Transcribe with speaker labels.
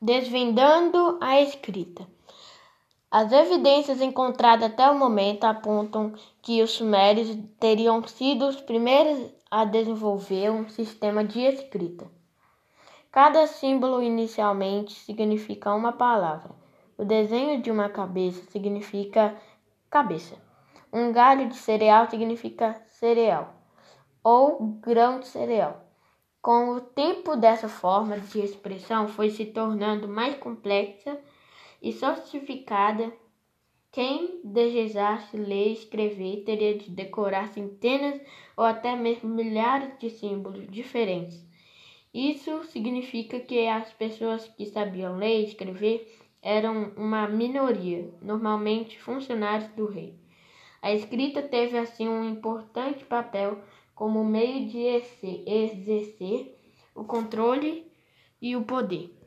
Speaker 1: Desvendando a escrita. As evidências encontradas até o momento apontam que os sumérios teriam sido os primeiros a desenvolver um sistema de escrita. Cada símbolo inicialmente significa uma palavra. O desenho de uma cabeça significa cabeça. Um galho de cereal significa cereal ou grão de cereal. Com o tempo, dessa forma de expressão foi se tornando mais complexa e sofisticada. Quem desejasse ler e escrever teria de decorar centenas ou até mesmo milhares de símbolos diferentes. Isso significa que as pessoas que sabiam ler e escrever eram uma minoria, normalmente funcionários do rei. A escrita teve assim um importante papel como meio de exercer o controle e o poder.